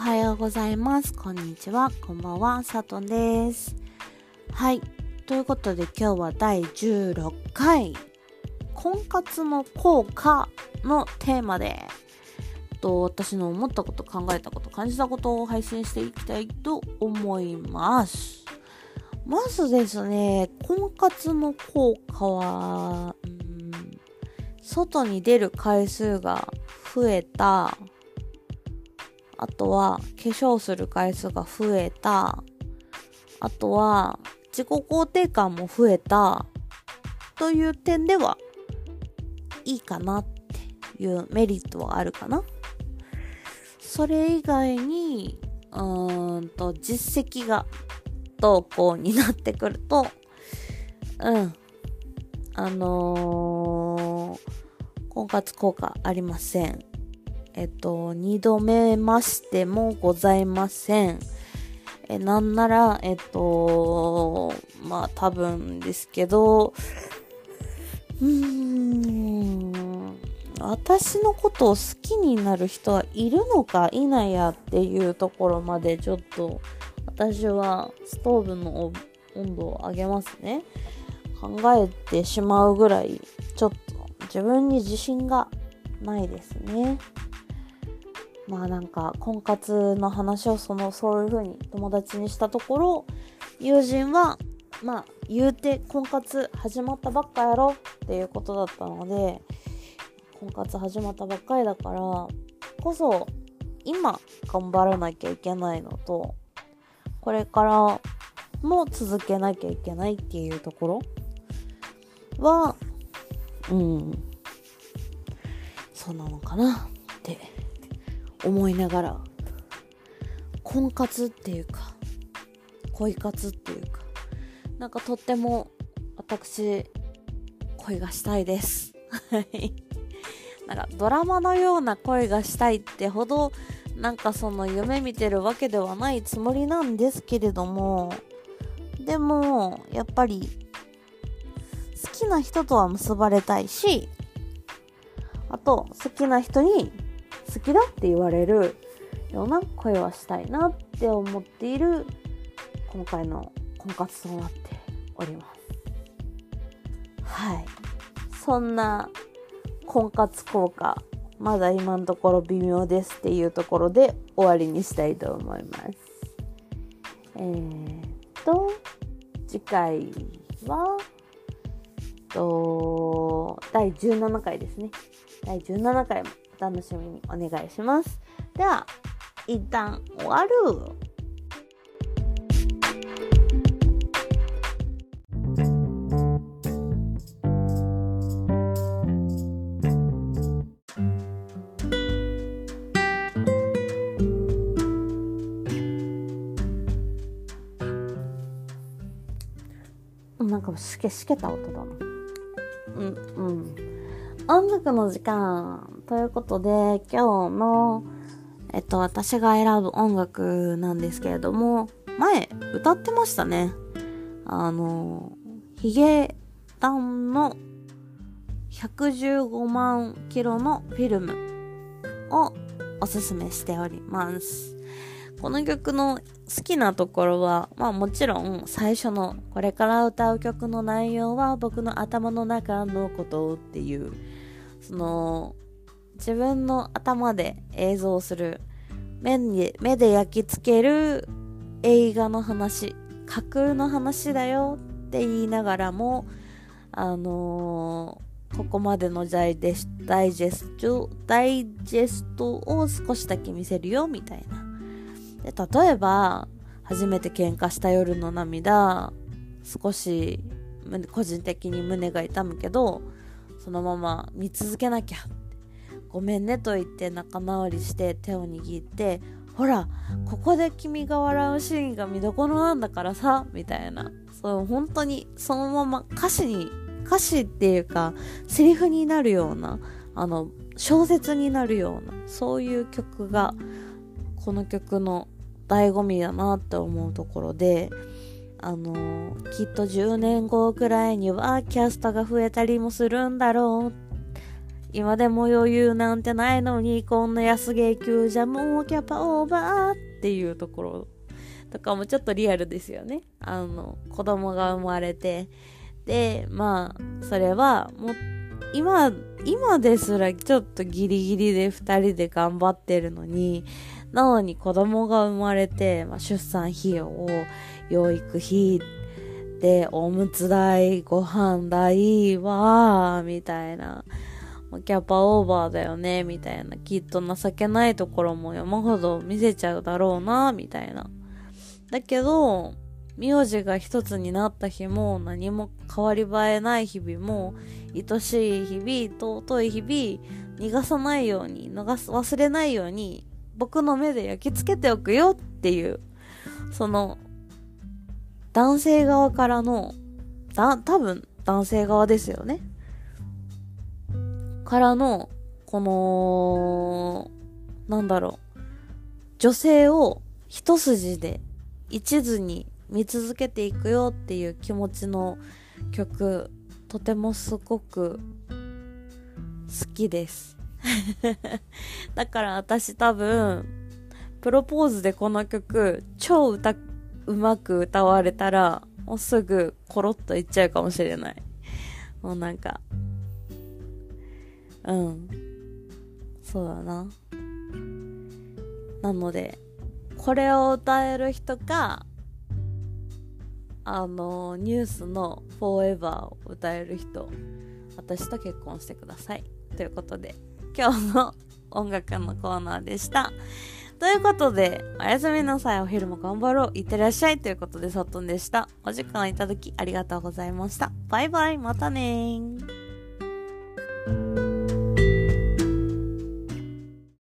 はようございます。こんにちは。こんばんは。さとんです。はい。ということで今日は第16回、婚活の効果のテーマで、と私の思ったこと、考えたこと、感じたことを配信していきたいと思います。まずですね、婚活の効果は、うん外に出る回数が増えた。あとは、化粧する回数が増えた。あとは、自己肯定感も増えた。という点では、いいかなっていうメリットはあるかな。それ以外に、うーんと、実績がどうこうになってくると、うん。あのー、婚活効果ありません。えっと、二度目ましてもございません。え、なんなら、えっと、まあ多分ですけど、うーん、私のことを好きになる人はいるのかいないやっていうところまでちょっと私はストーブの温度を上げますね。考えてしまうぐらいちょっと自分に自信がないですね。まあなんか婚活の話をそのそういう風に友達にしたところ友人はまあ言うて婚活始まったばっかやろっていうことだったので婚活始まったばっかりだからこそ今頑張らなきゃいけないのとこれからも続けなきゃいけないっていうところはうんそうなのかなって思いながら婚活っていうか恋活っていうかなんかとっても私恋がしたいです。はい。なんかドラマのような恋がしたいってほどなんかその夢見てるわけではないつもりなんですけれどもでもやっぱり好きな人とは結ばれたいしあと好きな人に好きだって言われるような声はしたいなって思っている今回の婚活となっておりますはいそんな婚活効果まだ今のところ微妙ですっていうところで終わりにしたいと思います。えー、と次回はと第17回ですね。第17回もお楽しみにお願いします。では一旦終わる。なんかしけしけた音だな。うんうん。音楽の時間。ということで今日のえっと私が選ぶ音楽なんですけれども前歌ってましたね。あのヒゲダンの115万キロのフィルムをおすすめしております。この曲の好きなところは、まあもちろん最初のこれから歌う曲の内容は僕の頭の中のことっていう、その自分の頭で映像する目に目で焼き付ける映画の話、架空の話だよって言いながらも、あのー、ここまでのダイジェスダイジェスト、ダイジェストを少しだけ見せるよみたいな。で例えば初めて喧嘩した夜の涙少し個人的に胸が痛むけどそのまま見続けなきゃごめんねと言って仲直りして手を握ってほらここで君が笑うシーンが見どころなんだからさみたいな。そう本当にそのまま歌詞に歌詞っていうかセリフになるようなあの小説になるようなそういう曲がこの曲の醍醐味だなって思うところであのきっと10年後くらいにはキャストが増えたりもするんだろう今でも余裕なんてないのに、こんな安月給じゃもうキャパオーバーっていうところとかもちょっとリアルですよね。あの、子供が生まれて、で、まあ、それは、もう、今、今ですらちょっとギリギリで二人で頑張ってるのに、なのに。子供が生まれて、まあ、出産費用を、養育費で、おむつ代、ご飯代は、みたいな。キャパオーバーだよね、みたいな。きっと情けないところも山ほど見せちゃうだろうな、みたいな。だけど、名字が一つになった日も何も変わり映えない日々も愛しい日々尊い日々逃がさないように逃す忘れないように僕の目で焼き付けておくよっていうその男性側からのだ多分男性側ですよねからのこのなんだろう。女性を一筋で一途に見続けていくよっていう気持ちの曲とてもすごく好きです。だから私多分プロポーズでこの曲超歌うまく歌われたらもうすぐコロッといっちゃうかもしれない。もうなんかうんそうだななのでこれを歌える人かあのニュースの「Forever」を歌える人私と結婚してくださいということで今日の音楽のコーナーでしたということで、おやすみなさい。お昼も頑張ろう。いってらっしゃい。ということで、さっとんでした。お時間いただきありがとうございました。バイバイ。またね